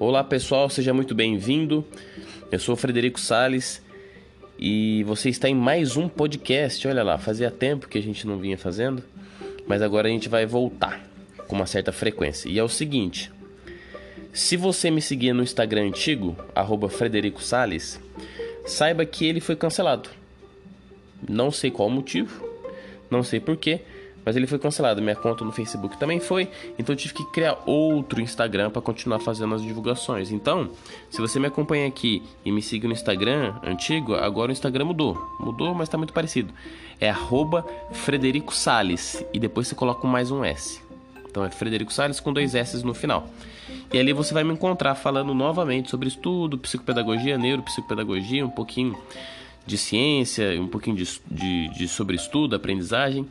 Olá pessoal, seja muito bem-vindo. Eu sou Frederico Sales e você está em mais um podcast. Olha lá, fazia tempo que a gente não vinha fazendo, mas agora a gente vai voltar com uma certa frequência. E é o seguinte: se você me seguia no Instagram antigo, Frederico Sales, saiba que ele foi cancelado. Não sei qual o motivo, não sei porquê mas ele foi cancelado. Minha conta no Facebook também foi, então eu tive que criar outro Instagram para continuar fazendo as divulgações. Então, se você me acompanha aqui e me siga no Instagram antigo, agora o Instagram mudou. Mudou, mas está muito parecido. É Frederico Sales e depois você coloca mais um S. Então é Frederico Sales com dois S no final. E ali você vai me encontrar falando novamente sobre estudo, psicopedagogia, neuropsicopedagogia, um pouquinho de ciência, um pouquinho de, de, de sobre estudo, aprendizagem.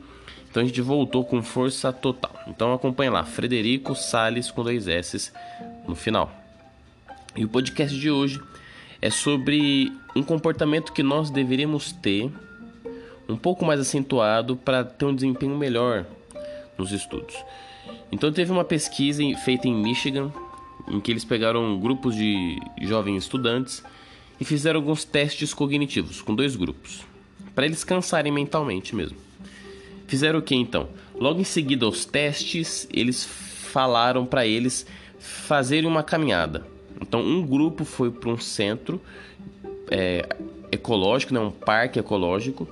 Então a gente voltou com força total. Então acompanha lá, Frederico Sales com dois S no final. E o podcast de hoje é sobre um comportamento que nós deveríamos ter um pouco mais acentuado para ter um desempenho melhor nos estudos. Então teve uma pesquisa feita em Michigan em que eles pegaram grupos de jovens estudantes e fizeram alguns testes cognitivos com dois grupos, para eles cansarem mentalmente mesmo. Fizeram o que então? Logo em seguida aos testes, eles falaram para eles fazerem uma caminhada. Então, um grupo foi para um centro é, ecológico, né, um parque ecológico,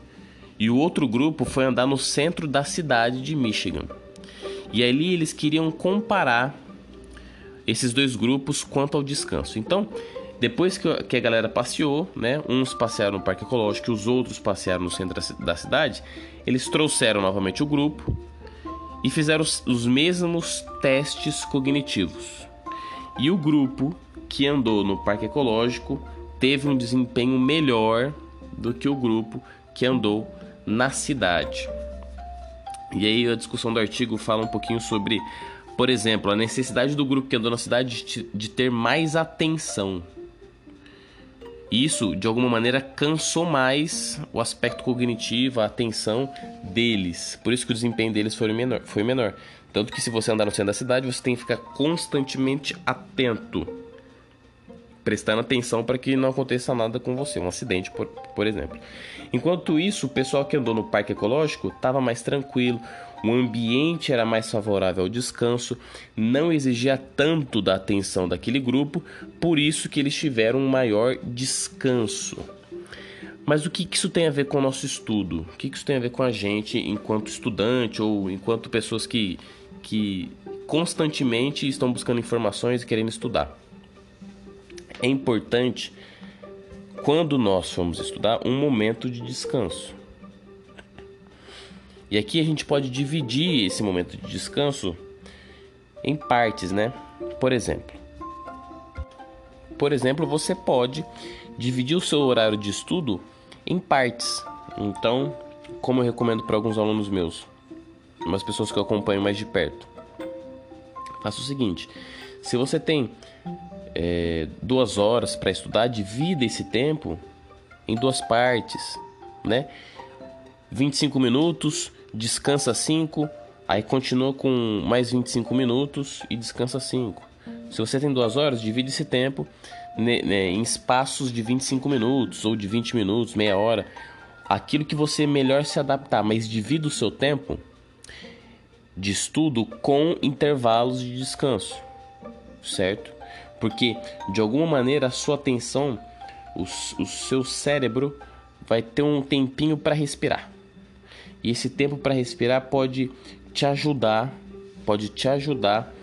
e o outro grupo foi andar no centro da cidade de Michigan. E ali eles queriam comparar esses dois grupos quanto ao descanso. Então, depois que a galera passeou, né, uns passearam no parque ecológico e os outros passearam no centro da cidade, eles trouxeram novamente o grupo e fizeram os, os mesmos testes cognitivos. E o grupo que andou no parque ecológico teve um desempenho melhor do que o grupo que andou na cidade. E aí a discussão do artigo fala um pouquinho sobre, por exemplo, a necessidade do grupo que andou na cidade de, de ter mais atenção isso, de alguma maneira, cansou mais o aspecto cognitivo, a atenção deles. Por isso que o desempenho deles foi menor. Foi menor. Tanto que se você andar no centro da cidade, você tem que ficar constantemente atento, prestando atenção para que não aconteça nada com você, um acidente, por, por exemplo. Enquanto isso, o pessoal que andou no parque ecológico estava mais tranquilo, o ambiente era mais favorável ao descanso, não exigia tanto da atenção daquele grupo, por isso que eles tiveram um maior descanso. Mas o que isso tem a ver com o nosso estudo? O que isso tem a ver com a gente enquanto estudante ou enquanto pessoas que, que constantemente estão buscando informações e querendo estudar? É importante, quando nós formos estudar, um momento de descanso. E aqui a gente pode dividir esse momento de descanso em partes, né? Por exemplo, por exemplo, você pode dividir o seu horário de estudo em partes. Então, como eu recomendo para alguns alunos meus, umas pessoas que eu acompanho mais de perto, faça o seguinte: se você tem é, duas horas para estudar, divida esse tempo em duas partes, né? 25 minutos, descansa 5, aí continua com mais 25 minutos e descansa 5. Se você tem duas horas, divide esse tempo né, né, em espaços de 25 minutos ou de 20 minutos, meia hora, aquilo que você melhor se adaptar, mas divida o seu tempo de estudo com intervalos de descanso, certo? Porque de alguma maneira a sua atenção, o, o seu cérebro vai ter um tempinho para respirar. E esse tempo para respirar pode te ajudar, pode te ajudar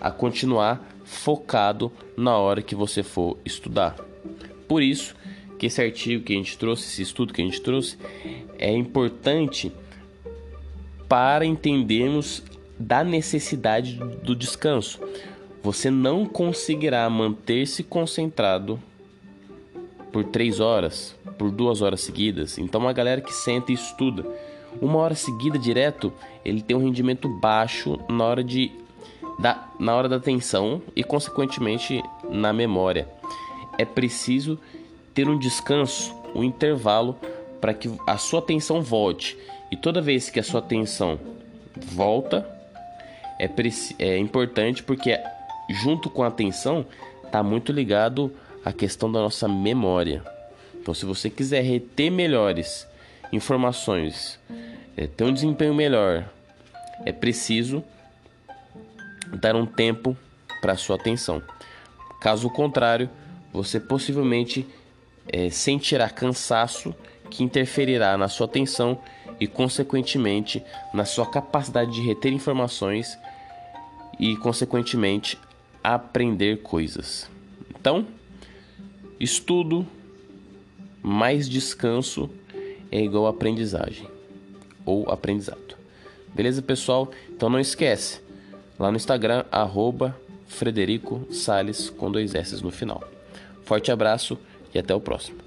a continuar focado na hora que você for estudar. Por isso que esse artigo que a gente trouxe, esse estudo que a gente trouxe, é importante para entendermos da necessidade do descanso. Você não conseguirá manter-se concentrado por três horas, por duas horas seguidas. Então, uma galera que senta e estuda uma hora seguida direto, ele tem um rendimento baixo na hora de da, na hora da atenção e consequentemente na memória. É preciso ter um descanso, um intervalo para que a sua atenção volte. E toda vez que a sua atenção volta, é, é importante porque junto com a atenção está muito ligado à questão da nossa memória. Então, se você quiser reter melhores informações, é, ter um desempenho melhor, é preciso dar um tempo para sua atenção. Caso contrário, você possivelmente é, sentirá cansaço que interferirá na sua atenção e, consequentemente, na sua capacidade de reter informações e, consequentemente, aprender coisas. Então, estudo mais descanso é igual aprendizagem ou aprendizado. Beleza, pessoal? Então não esquece, lá no Instagram, arroba Frederico com dois S no final. Forte abraço e até o próximo.